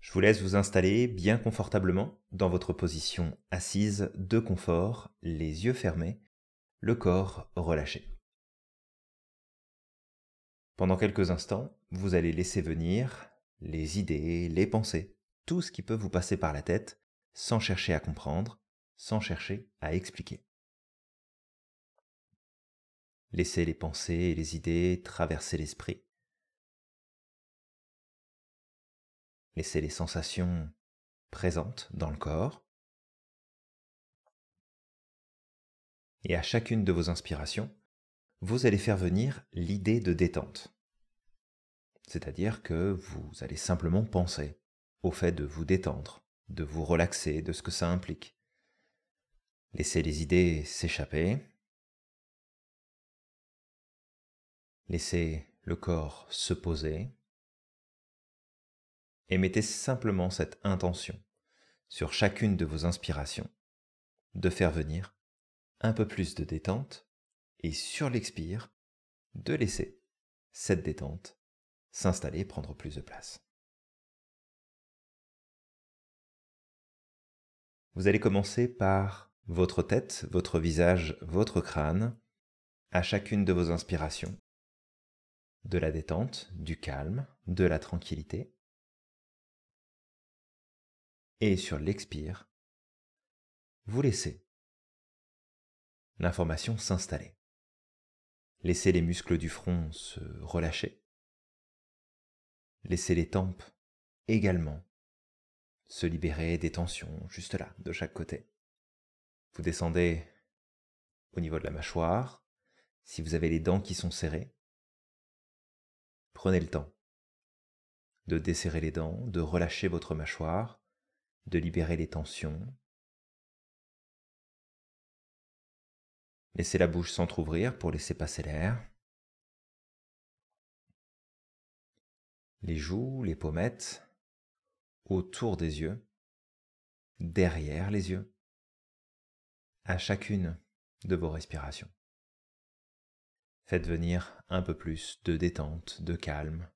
Je vous laisse vous installer bien confortablement dans votre position assise de confort, les yeux fermés, le corps relâché. Pendant quelques instants, vous allez laisser venir les idées, les pensées, tout ce qui peut vous passer par la tête, sans chercher à comprendre, sans chercher à expliquer. Laissez les pensées et les idées traverser l'esprit. Laissez les sensations présentes dans le corps. Et à chacune de vos inspirations, vous allez faire venir l'idée de détente. C'est-à-dire que vous allez simplement penser au fait de vous détendre, de vous relaxer, de ce que ça implique. Laissez les idées s'échapper. Laissez le corps se poser. Et mettez simplement cette intention sur chacune de vos inspirations de faire venir un peu plus de détente et sur l'expire, de laisser cette détente s'installer et prendre plus de place. Vous allez commencer par votre tête, votre visage, votre crâne, à chacune de vos inspirations, de la détente, du calme, de la tranquillité. Et sur l'expire, vous laissez l'information s'installer. Laissez les muscles du front se relâcher. Laissez les tempes également se libérer des tensions juste là, de chaque côté. Vous descendez au niveau de la mâchoire. Si vous avez les dents qui sont serrées, prenez le temps de desserrer les dents, de relâcher votre mâchoire, de libérer les tensions, Laissez la bouche s'entr'ouvrir pour laisser passer l'air. Les joues, les pommettes, autour des yeux, derrière les yeux, à chacune de vos respirations. Faites venir un peu plus de détente, de calme,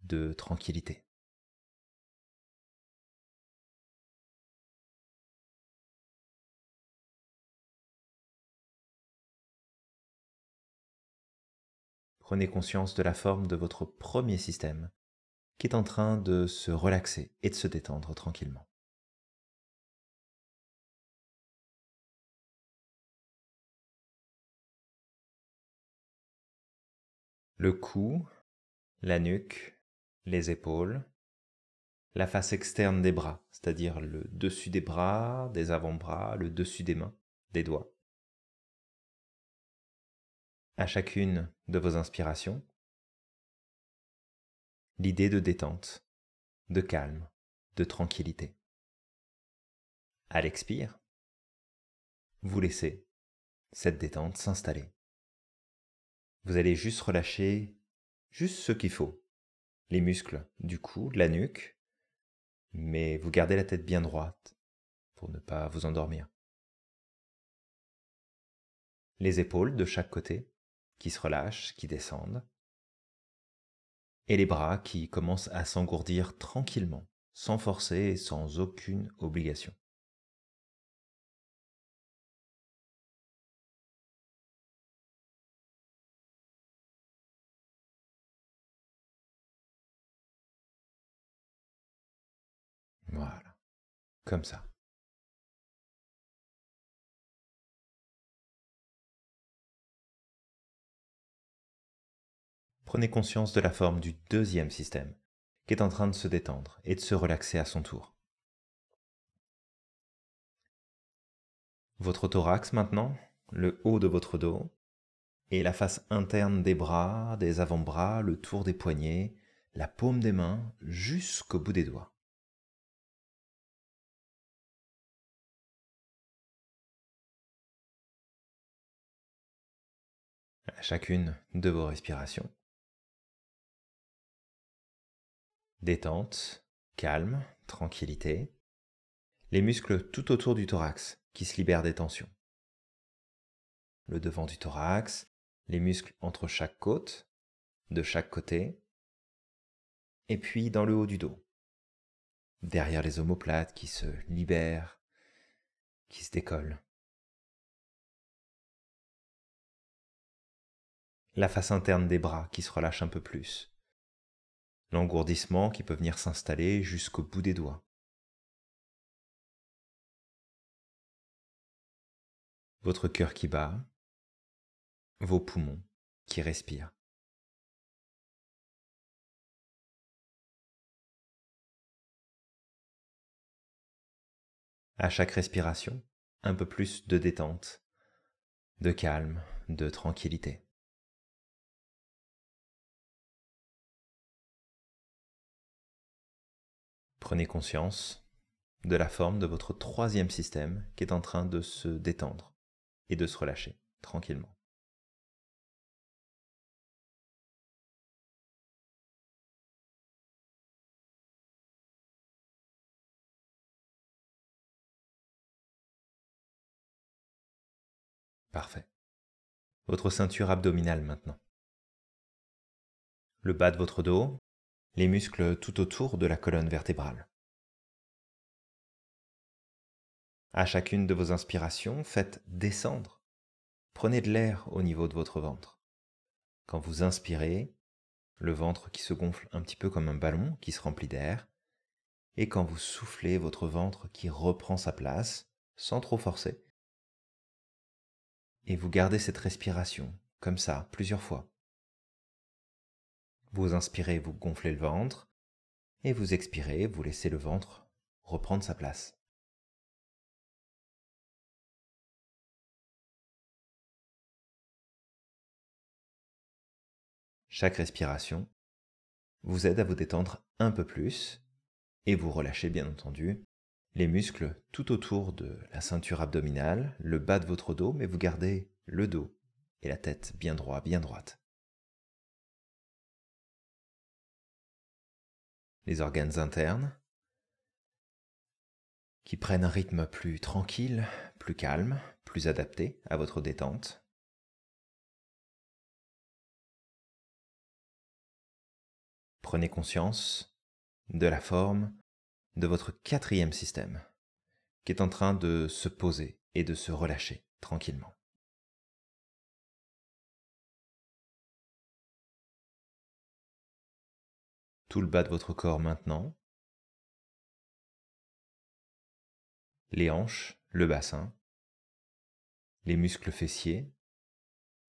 de tranquillité. Prenez conscience de la forme de votre premier système qui est en train de se relaxer et de se détendre tranquillement. Le cou, la nuque, les épaules, la face externe des bras, c'est-à-dire le dessus des bras, des avant-bras, le dessus des mains, des doigts à chacune de vos inspirations l'idée de détente, de calme, de tranquillité. À l'expire, vous laissez cette détente s'installer. Vous allez juste relâcher juste ce qu'il faut, les muscles du cou, de la nuque, mais vous gardez la tête bien droite pour ne pas vous endormir. Les épaules de chaque côté, qui se relâchent, qui descendent, et les bras qui commencent à s'engourdir tranquillement, sans forcer et sans aucune obligation. Voilà, comme ça. Prenez conscience de la forme du deuxième système, qui est en train de se détendre et de se relaxer à son tour. Votre thorax maintenant, le haut de votre dos, et la face interne des bras, des avant-bras, le tour des poignets, la paume des mains jusqu'au bout des doigts. À chacune de vos respirations, détente, calme, tranquillité, les muscles tout autour du thorax qui se libèrent des tensions. Le devant du thorax, les muscles entre chaque côte, de chaque côté, et puis dans le haut du dos. derrière les omoplates qui se libèrent, qui se décollent. La face interne des bras qui se relâche un peu plus. L'engourdissement qui peut venir s'installer jusqu'au bout des doigts. Votre cœur qui bat, vos poumons qui respirent. À chaque respiration, un peu plus de détente, de calme, de tranquillité. Prenez conscience de la forme de votre troisième système qui est en train de se détendre et de se relâcher tranquillement. Parfait. Votre ceinture abdominale maintenant. Le bas de votre dos, les muscles tout autour de la colonne vertébrale. À chacune de vos inspirations, faites descendre. Prenez de l'air au niveau de votre ventre. Quand vous inspirez, le ventre qui se gonfle un petit peu comme un ballon qui se remplit d'air, et quand vous soufflez, votre ventre qui reprend sa place, sans trop forcer, et vous gardez cette respiration, comme ça, plusieurs fois. Vous inspirez, vous gonflez le ventre, et vous expirez, vous laissez le ventre reprendre sa place. Chaque respiration vous aide à vous détendre un peu plus et vous relâchez bien entendu les muscles tout autour de la ceinture abdominale, le bas de votre dos, mais vous gardez le dos et la tête bien droit, bien droite. Les organes internes qui prennent un rythme plus tranquille, plus calme, plus adapté à votre détente. Prenez conscience de la forme de votre quatrième système, qui est en train de se poser et de se relâcher tranquillement. Tout le bas de votre corps maintenant, les hanches, le bassin, les muscles fessiers,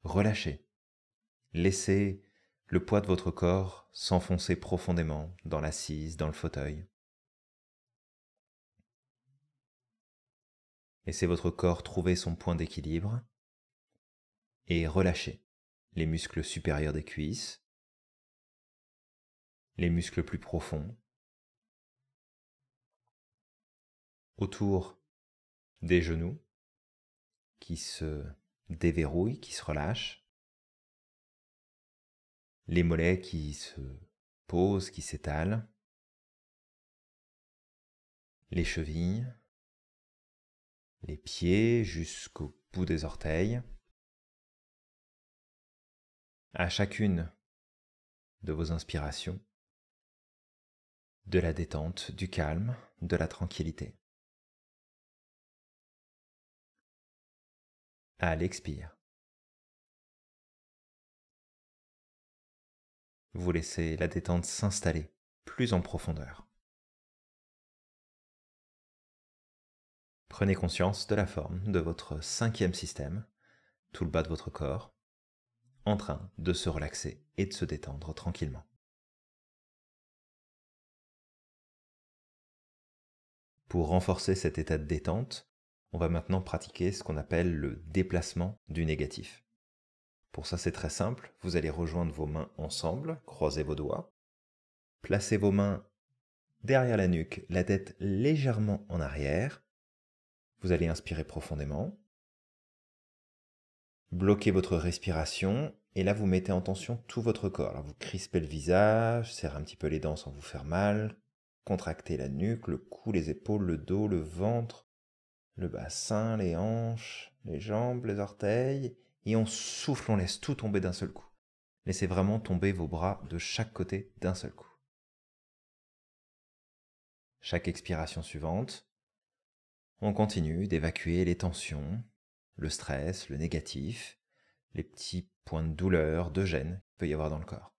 relâchez. Laissez le poids de votre corps s'enfoncer profondément dans l'assise, dans le fauteuil. Laissez votre corps trouver son point d'équilibre et relâchez les muscles supérieurs des cuisses, les muscles plus profonds, autour des genoux qui se déverrouillent, qui se relâchent, les mollets qui se posent, qui s'étalent, les chevilles, les pieds jusqu'au bout des orteils. À chacune de vos inspirations, de la détente, du calme, de la tranquillité. À l'expire. Vous laissez la détente s'installer plus en profondeur. Prenez conscience de la forme de votre cinquième système, tout le bas de votre corps, en train de se relaxer et de se détendre tranquillement. Pour renforcer cet état de détente, on va maintenant pratiquer ce qu'on appelle le déplacement du négatif. Pour ça, c'est très simple. Vous allez rejoindre vos mains ensemble, croiser vos doigts, placez vos mains derrière la nuque, la tête légèrement en arrière, vous allez inspirer profondément. Bloquez votre respiration et là vous mettez en tension tout votre corps. Vous crispez le visage, serrez un petit peu les dents sans vous faire mal, contractez la nuque, le cou, les épaules, le dos, le ventre, le bassin, les hanches, les jambes, les orteils et on souffle, on laisse tout tomber d'un seul coup. Laissez vraiment tomber vos bras de chaque côté d'un seul coup. Chaque expiration suivante, on continue d'évacuer les tensions, le stress, le négatif, les petits points de douleur, de gêne qu'il peut y avoir dans le corps.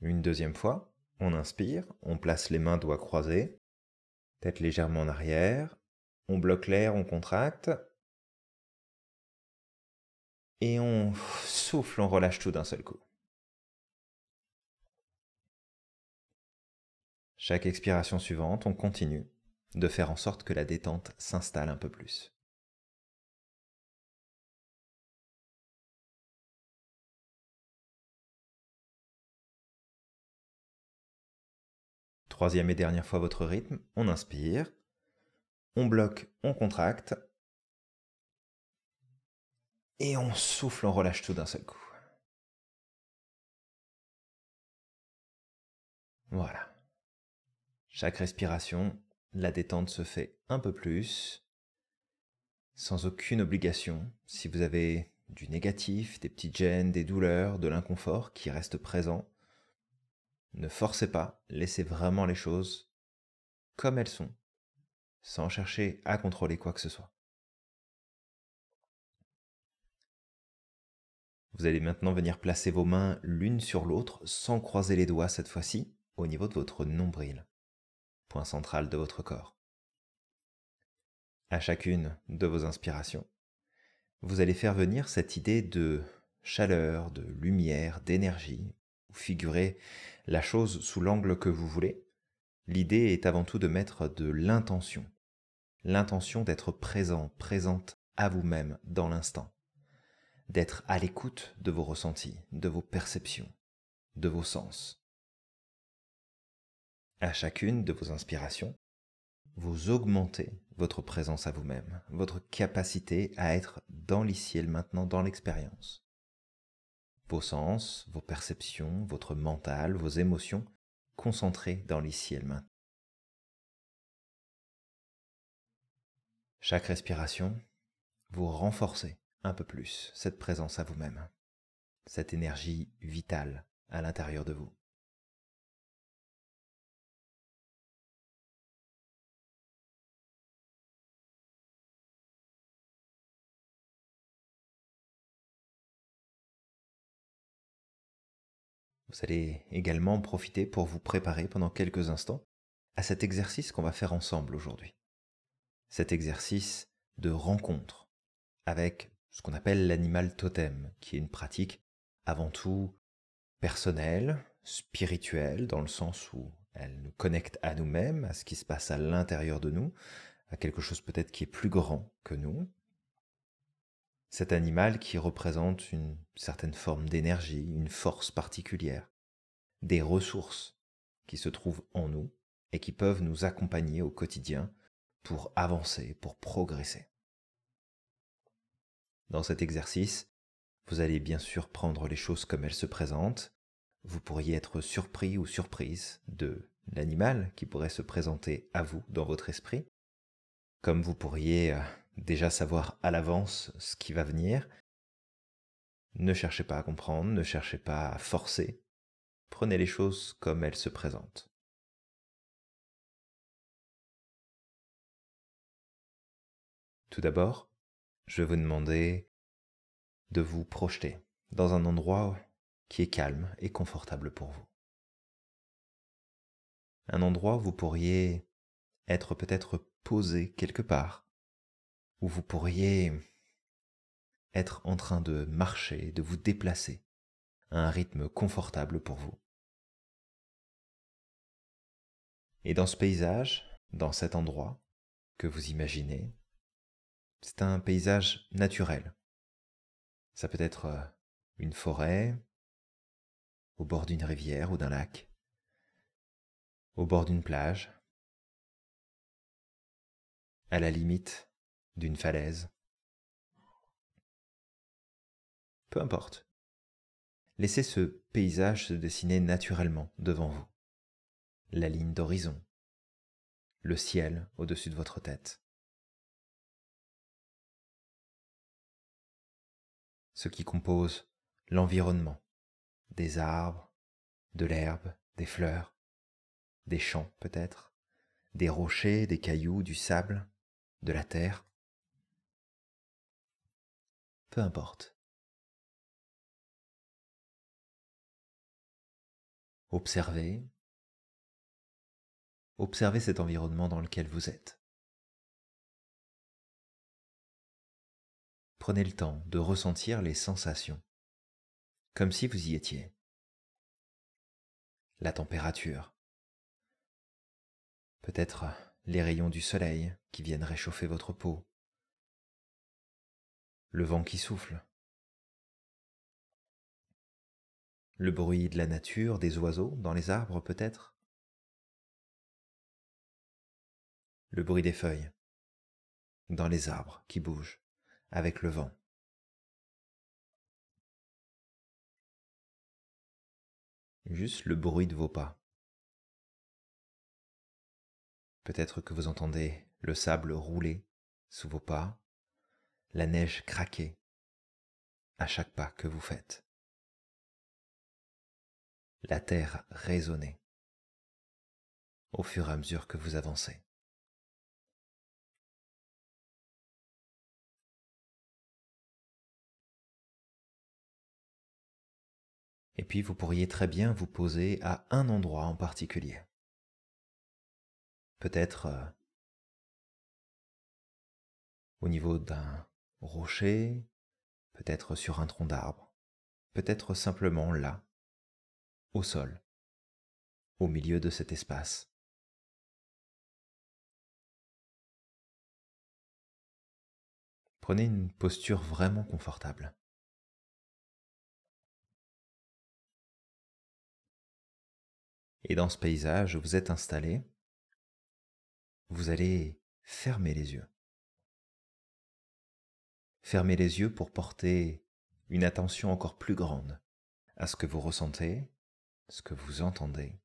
Une deuxième fois, on inspire, on place les mains doigts croisés, tête légèrement en arrière, on bloque l'air, on contracte, et on souffle, on relâche tout d'un seul coup. Chaque expiration suivante, on continue de faire en sorte que la détente s'installe un peu plus. Troisième et dernière fois votre rythme, on inspire, on bloque, on contracte, et on souffle, on relâche tout d'un seul coup. Voilà. Chaque respiration, la détente se fait un peu plus, sans aucune obligation. Si vous avez du négatif, des petites gênes, des douleurs, de l'inconfort qui restent présents, ne forcez pas, laissez vraiment les choses comme elles sont, sans chercher à contrôler quoi que ce soit. Vous allez maintenant venir placer vos mains l'une sur l'autre sans croiser les doigts cette fois-ci au niveau de votre nombril, point central de votre corps. À chacune de vos inspirations, vous allez faire venir cette idée de chaleur, de lumière, d'énergie. Figurez la chose sous l'angle que vous voulez. L'idée est avant tout de mettre de l'intention. L'intention d'être présent, présente à vous-même dans l'instant. D'être à l'écoute de vos ressentis, de vos perceptions, de vos sens. À chacune de vos inspirations, vous augmentez votre présence à vous-même, votre capacité à être dans l'ici et maintenant, dans l'expérience vos sens, vos perceptions, votre mental, vos émotions concentrés dans l'ici et le maintenant. Chaque respiration, vous renforcez un peu plus cette présence à vous-même, cette énergie vitale à l'intérieur de vous. Vous allez également profiter pour vous préparer pendant quelques instants à cet exercice qu'on va faire ensemble aujourd'hui. Cet exercice de rencontre avec ce qu'on appelle l'animal totem, qui est une pratique avant tout personnelle, spirituelle, dans le sens où elle nous connecte à nous-mêmes, à ce qui se passe à l'intérieur de nous, à quelque chose peut-être qui est plus grand que nous, cet animal qui représente une certaine forme d'énergie, une force particulière, des ressources qui se trouvent en nous et qui peuvent nous accompagner au quotidien pour avancer, pour progresser. Dans cet exercice, vous allez bien sûr prendre les choses comme elles se présentent. Vous pourriez être surpris ou surprise de l'animal qui pourrait se présenter à vous dans votre esprit, comme vous pourriez euh, déjà savoir à l'avance ce qui va venir. Ne cherchez pas à comprendre, ne cherchez pas à forcer. Prenez les choses comme elles se présentent. Tout d'abord, je vais vous demander de vous projeter dans un endroit qui est calme et confortable pour vous. Un endroit où vous pourriez être peut-être posé quelque part, où vous pourriez être en train de marcher, de vous déplacer à un rythme confortable pour vous. Et dans ce paysage, dans cet endroit que vous imaginez, c'est un paysage naturel. Ça peut être euh, une forêt, au bord d'une rivière ou d'un lac, au bord d'une plage, à la limite d'une falaise. Peu importe. Laissez ce paysage se dessiner naturellement devant vous. La ligne d'horizon, le ciel au-dessus de votre tête. Ce qui compose l'environnement, des arbres, de l'herbe, des fleurs, des champs peut-être, des rochers, des cailloux, du sable, de la terre. Peu importe. Observez. Observez cet environnement dans lequel vous êtes. Prenez le temps de ressentir les sensations, comme si vous y étiez. La température. Peut-être les rayons du soleil qui viennent réchauffer votre peau. Le vent qui souffle. Le bruit de la nature, des oiseaux dans les arbres peut-être? Le bruit des feuilles dans les arbres qui bougent avec le vent. Juste le bruit de vos pas. Peut-être que vous entendez le sable rouler sous vos pas, la neige craquer à chaque pas que vous faites la terre résonner au fur et à mesure que vous avancez. Et puis vous pourriez très bien vous poser à un endroit en particulier. Peut-être euh, au niveau d'un rocher, peut-être sur un tronc d'arbre, peut-être simplement là, au sol, au milieu de cet espace. Prenez une posture vraiment confortable. Et dans ce paysage vous êtes installé, vous allez fermer les yeux. Fermez les yeux pour porter une attention encore plus grande à ce que vous ressentez ce que vous entendez,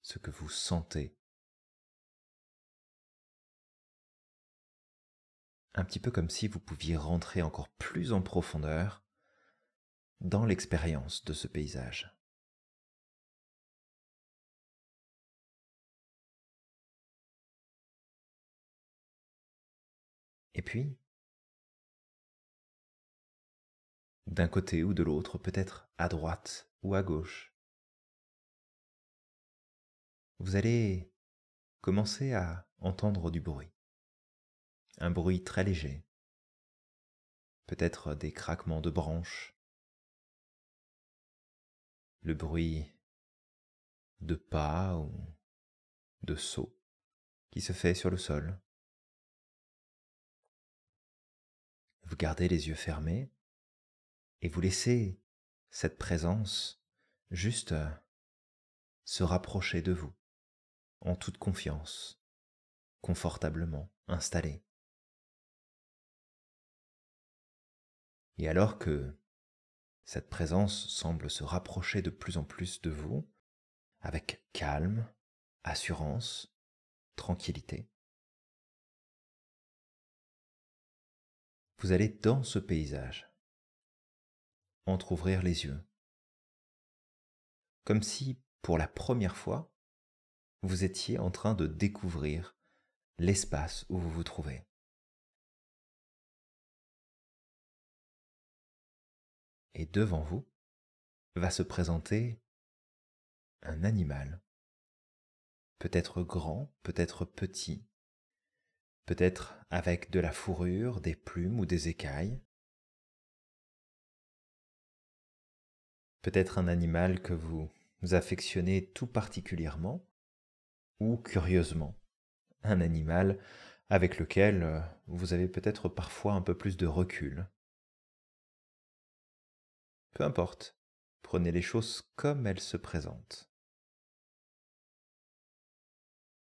ce que vous sentez. Un petit peu comme si vous pouviez rentrer encore plus en profondeur dans l'expérience de ce paysage. Et puis, d'un côté ou de l'autre, peut-être à droite ou à gauche, vous allez commencer à entendre du bruit. Un bruit très léger, peut-être des craquements de branches, le bruit de pas ou de sauts qui se fait sur le sol. Vous gardez les yeux fermés et vous laissez cette présence juste se rapprocher de vous en toute confiance, confortablement installé. Et alors que cette présence semble se rapprocher de plus en plus de vous, avec calme, assurance, tranquillité, vous allez dans ce paysage entr'ouvrir les yeux, comme si, pour la première fois, vous étiez en train de découvrir l'espace où vous vous trouvez. Et devant vous va se présenter un animal, peut-être grand, peut-être petit, peut-être avec de la fourrure, des plumes ou des écailles, peut-être un animal que vous affectionnez tout particulièrement, ou curieusement, un animal avec lequel euh, vous avez peut-être parfois un peu plus de recul. Peu importe, prenez les choses comme elles se présentent.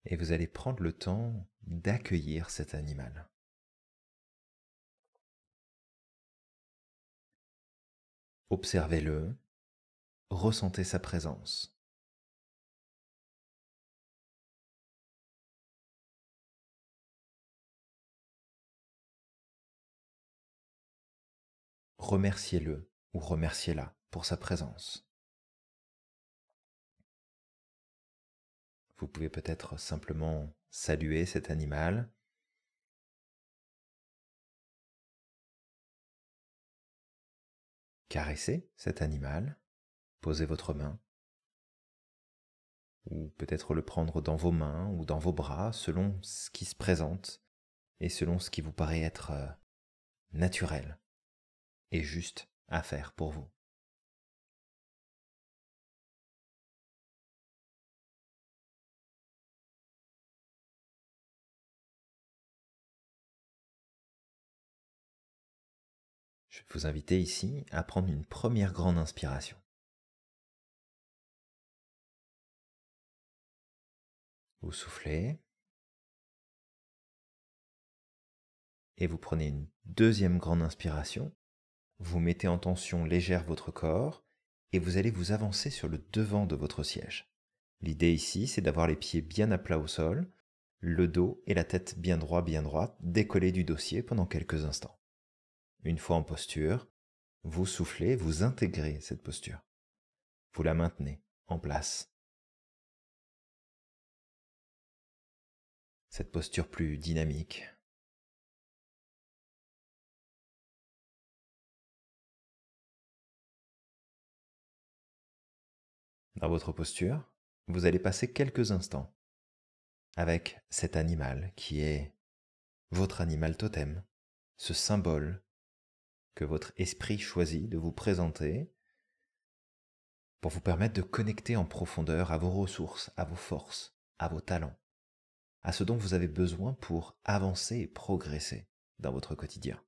Et vous allez prendre le temps d'accueillir cet animal. Observez-le, ressentez sa présence. remerciez-le ou remerciez-la pour sa présence. Vous pouvez peut-être simplement saluer cet animal. Caresser cet animal. Posez votre main. Ou peut-être le prendre dans vos mains ou dans vos bras selon ce qui se présente et selon ce qui vous paraît être euh, naturel et juste à faire pour vous. Je vais vous inviter ici à prendre une première grande inspiration. Vous soufflez. Et vous prenez une deuxième grande inspiration. Vous mettez en tension légère votre corps et vous allez vous avancer sur le devant de votre siège. L'idée ici, c'est d'avoir les pieds bien à plat au sol, le dos et la tête bien droit, bien droite, décollés du dossier pendant quelques instants. Une fois en posture, vous soufflez, vous intégrez cette posture. Vous la maintenez en place. Cette posture plus dynamique. Dans votre posture, vous allez passer quelques instants avec cet animal qui est votre animal totem, ce symbole que votre esprit choisit de vous présenter pour vous permettre de connecter en profondeur à vos ressources, à vos forces, à vos talents, à ce dont vous avez besoin pour avancer et progresser dans votre quotidien.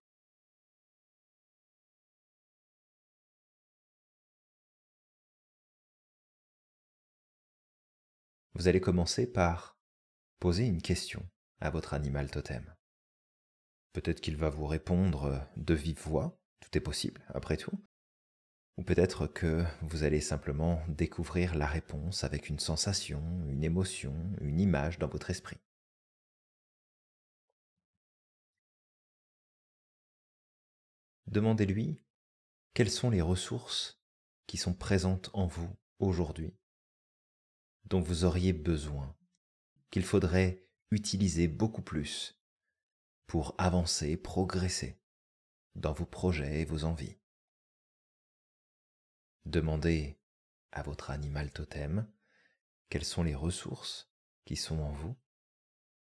Vous allez commencer par poser une question à votre animal totem. Peut-être qu'il va vous répondre de vive voix, tout est possible après tout. Ou peut-être que vous allez simplement découvrir la réponse avec une sensation, une émotion, une image dans votre esprit. Demandez-lui quelles sont les ressources qui sont présentes en vous aujourd'hui, dont vous auriez besoin, qu'il faudrait utiliser beaucoup plus pour avancer, progresser dans vos projets et vos envies. Demandez à votre animal totem quelles sont les ressources qui sont en vous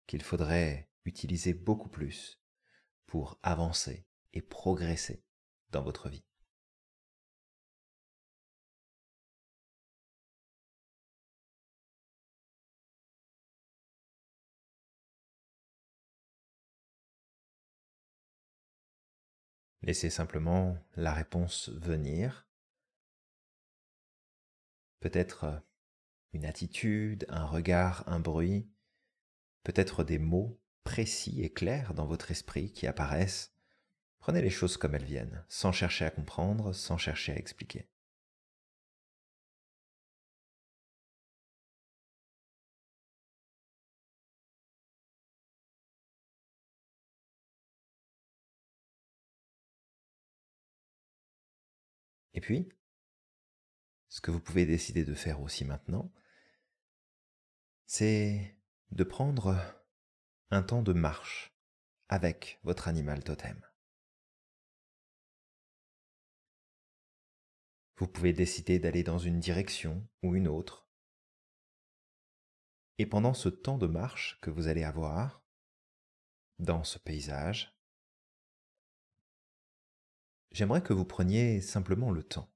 qu'il faudrait utiliser beaucoup plus pour avancer et progresser dans votre vie. Laissez simplement la réponse venir. Peut-être euh, une attitude, un regard, un bruit, peut-être des mots précis et clairs dans votre esprit qui apparaissent. Prenez les choses comme elles viennent, sans chercher à comprendre, sans chercher à expliquer. Et puis, ce que vous pouvez décider de faire aussi maintenant, c'est de prendre un temps de marche avec votre animal totem. Vous pouvez décider d'aller dans une direction ou une autre. Et pendant ce temps de marche que vous allez avoir dans ce paysage, j'aimerais que vous preniez simplement le temps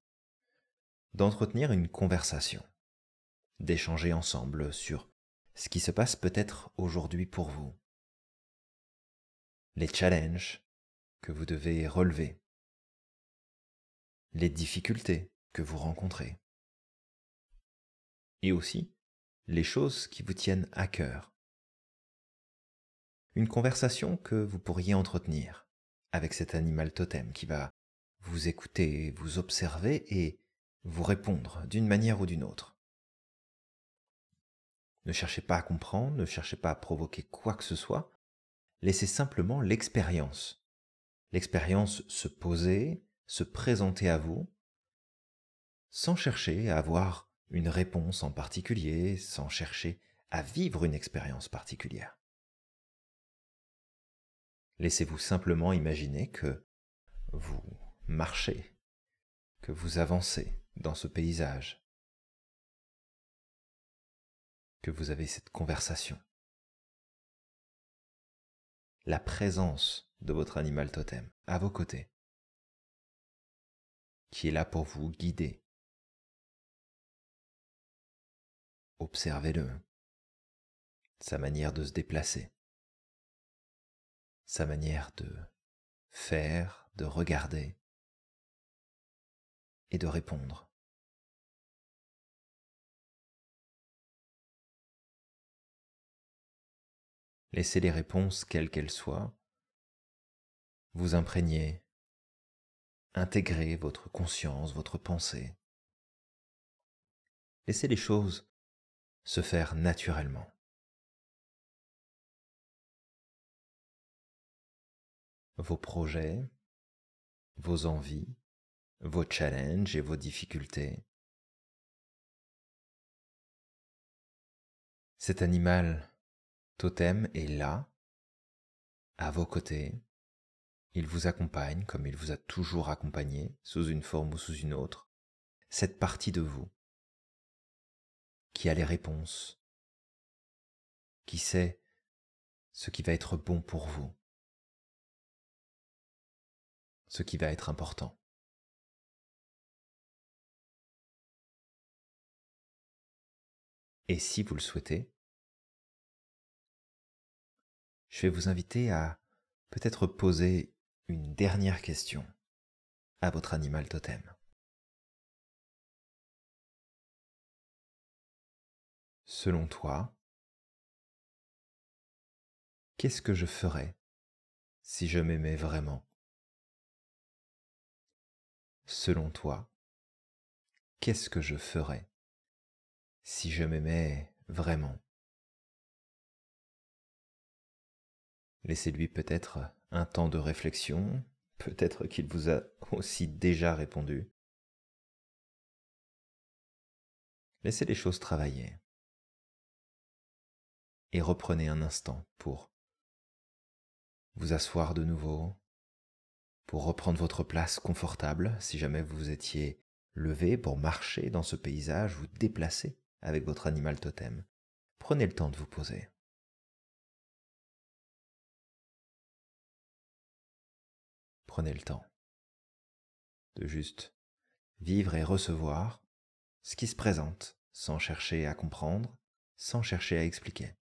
d'entretenir une conversation, d'échanger ensemble sur ce qui se passe peut-être aujourd'hui pour vous, les challenges que vous devez relever, les difficultés que vous rencontrez, et aussi les choses qui vous tiennent à cœur. Une conversation que vous pourriez entretenir avec cet animal totem qui va vous écoutez, vous observez et vous répondre d'une manière ou d'une autre. Ne cherchez pas à comprendre, ne cherchez pas à provoquer quoi que ce soit, laissez simplement l'expérience. L'expérience se poser, se présenter à vous, sans chercher à avoir une réponse en particulier, sans chercher à vivre une expérience particulière. Laissez-vous simplement imaginer que vous marchez, que vous avancez dans ce paysage, que vous avez cette conversation. La présence de votre animal totem à vos côtés, qui est là pour vous guider. Observez-le, sa manière de se déplacer, sa manière de faire, de regarder et de répondre. Laissez les réponses, quelles qu'elles soient, vous imprégner, intégrer votre conscience, votre pensée. Laissez les choses se faire naturellement. Vos projets, vos envies, vos challenges et vos difficultés. Cet animal Totem est là, à vos côtés. Il vous accompagne comme il vous a toujours accompagné, sous une forme ou sous une autre. Cette partie de vous qui a les réponses, qui sait ce qui va être bon pour vous, ce qui va être important. Et si vous le souhaitez, je vais vous inviter à peut-être poser une dernière question à votre animal totem. Selon toi, qu'est-ce que je ferais si je m'aimais vraiment? Selon toi, qu'est-ce que je ferais si je m'aimais vraiment? Laissez-lui peut-être un temps de réflexion, peut-être qu'il vous a aussi déjà répondu. Laissez les choses travailler. Et reprenez un instant pour vous asseoir de nouveau, pour reprendre votre place confortable si jamais vous étiez levé pour marcher dans ce paysage, vous déplacer avec votre animal totem. Prenez le temps de vous poser. Prenez le temps de juste vivre et recevoir ce qui se présente sans chercher à comprendre, sans chercher à expliquer.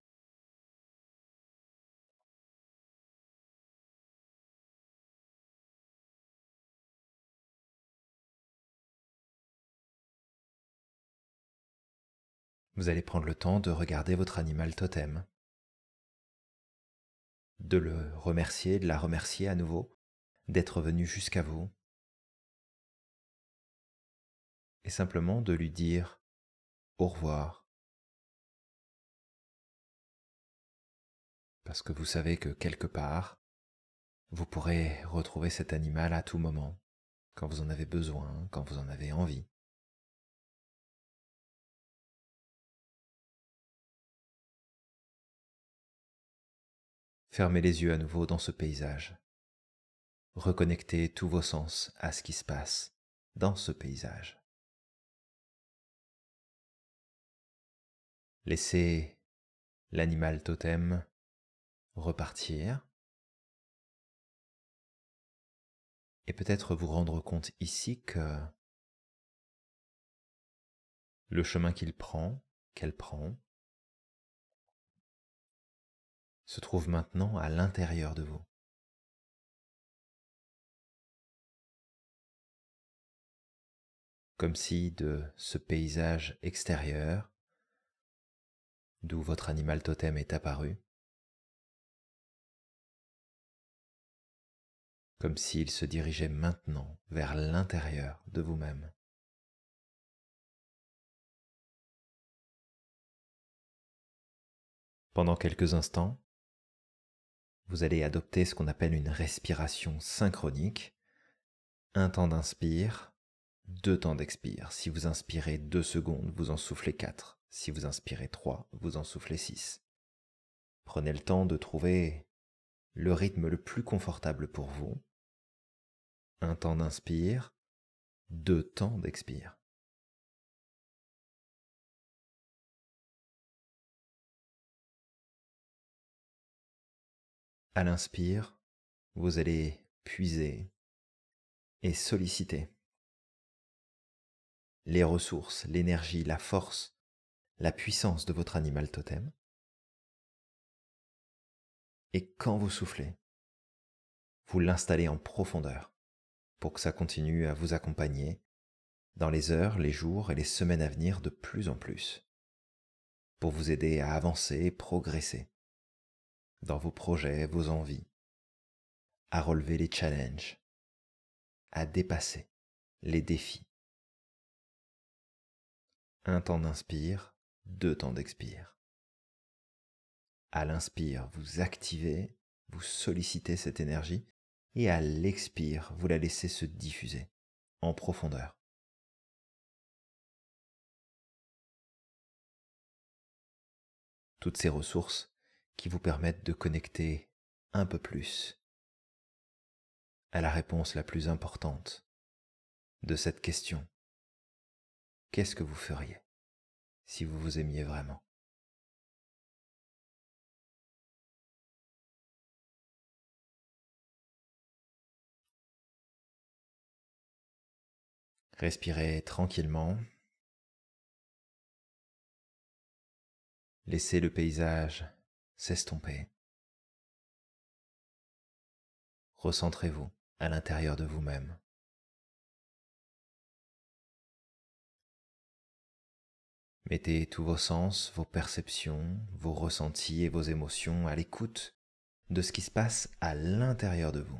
Vous allez prendre le temps de regarder votre animal totem, de le remercier, de la remercier à nouveau d'être venu jusqu'à vous et simplement de lui dire au revoir. Parce que vous savez que quelque part, vous pourrez retrouver cet animal à tout moment, quand vous en avez besoin, quand vous en avez envie. Fermez les yeux à nouveau dans ce paysage reconnectez tous vos sens à ce qui se passe dans ce paysage. Laissez l'animal totem repartir et peut-être vous rendre compte ici que le chemin qu'il prend, qu'elle prend, se trouve maintenant à l'intérieur de vous. Comme si de ce paysage extérieur, d'où votre animal totem est apparu, comme s'il se dirigeait maintenant vers l'intérieur de vous-même. Pendant quelques instants, vous allez adopter ce qu'on appelle une respiration synchronique, un temps d'inspire, deux temps d'expire. Si vous inspirez deux secondes, vous en soufflez quatre. Si vous inspirez 3, vous en soufflez 6. Prenez le temps de trouver le rythme le plus confortable pour vous. Un temps d'inspire, deux temps d'expire. À l'inspire, vous allez puiser et solliciter les ressources, l'énergie, la force, la puissance de votre animal totem. Et quand vous soufflez, vous l'installez en profondeur pour que ça continue à vous accompagner dans les heures, les jours et les semaines à venir de plus en plus, pour vous aider à avancer et progresser dans vos projets, vos envies, à relever les challenges, à dépasser les défis. Un temps d'inspire, deux temps d'expire. À l'inspire, vous activez, vous sollicitez cette énergie et à l'expire, vous la laissez se diffuser en profondeur. Toutes ces ressources qui vous permettent de connecter un peu plus à la réponse la plus importante de cette question. Qu'est-ce que vous feriez si vous vous aimiez vraiment? Respirez tranquillement. Laissez le paysage s'estomper. Recentrez-vous à l'intérieur de vous-même. Mettez tous vos sens, vos perceptions, vos ressentis et vos émotions à l'écoute de ce qui se passe à l'intérieur de vous.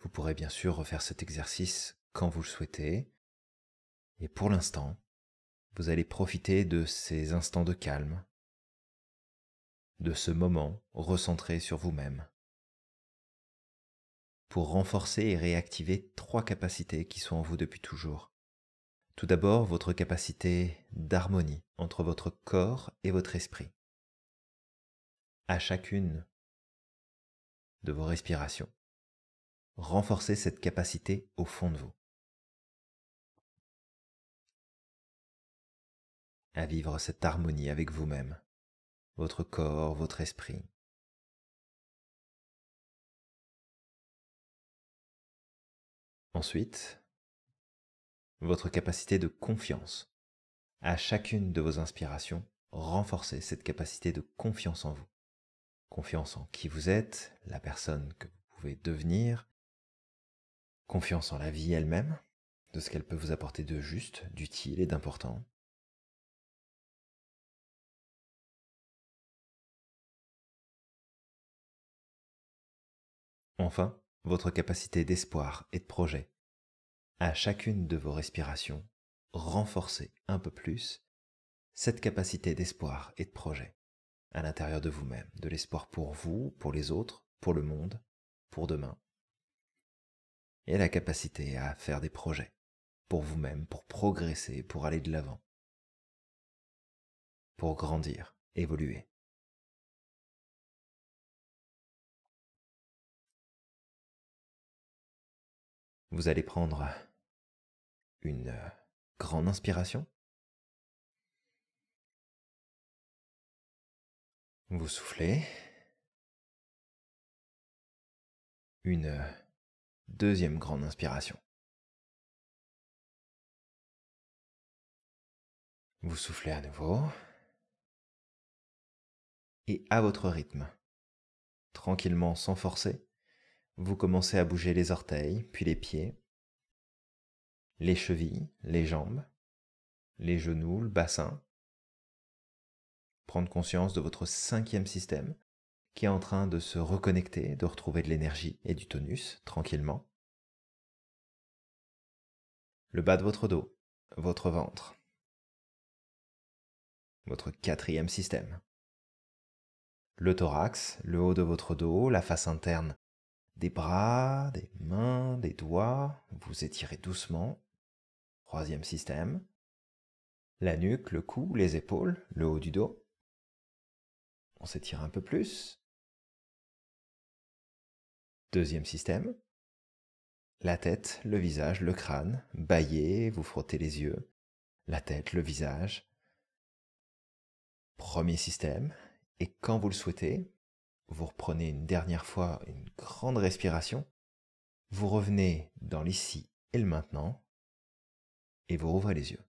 Vous pourrez bien sûr refaire cet exercice quand vous le souhaitez. Et pour l'instant, vous allez profiter de ces instants de calme, de ce moment recentré sur vous-même, pour renforcer et réactiver trois capacités qui sont en vous depuis toujours. Tout d'abord, votre capacité d'harmonie entre votre corps et votre esprit. À chacune de vos respirations, renforcez cette capacité au fond de vous. À vivre cette harmonie avec vous-même, votre corps, votre esprit. Ensuite, votre capacité de confiance. À chacune de vos inspirations, renforcez cette capacité de confiance en vous. Confiance en qui vous êtes, la personne que vous pouvez devenir, confiance en la vie elle-même, de ce qu'elle peut vous apporter de juste, d'utile et d'important. Enfin, votre capacité d'espoir et de projet. À chacune de vos respirations, renforcez un peu plus cette capacité d'espoir et de projet à l'intérieur de vous-même, de l'espoir pour vous, pour les autres, pour le monde, pour demain et la capacité à faire des projets pour vous-même, pour progresser, pour aller de l'avant, pour grandir, évoluer. Vous allez prendre une grande inspiration? Vous soufflez. Une Deuxième grande inspiration. Vous soufflez à nouveau. Et à votre rythme, tranquillement sans forcer, vous commencez à bouger les orteils, puis les pieds, les chevilles, les jambes, les genoux, le bassin. Prendre conscience de votre cinquième système qui est en train de se reconnecter, de retrouver de l'énergie et du tonus tranquillement. Le bas de votre dos, votre ventre, votre quatrième système. Le thorax, le haut de votre dos, la face interne des bras, des mains, des doigts. Vous étirez doucement. Troisième système. La nuque, le cou, les épaules, le haut du dos. On s'étire un peu plus. Deuxième système. La tête, le visage, le crâne. Baillez, vous frottez les yeux. La tête, le visage. Premier système. Et quand vous le souhaitez, vous reprenez une dernière fois une grande respiration, vous revenez dans l'ici et le maintenant, et vous rouvrez les yeux.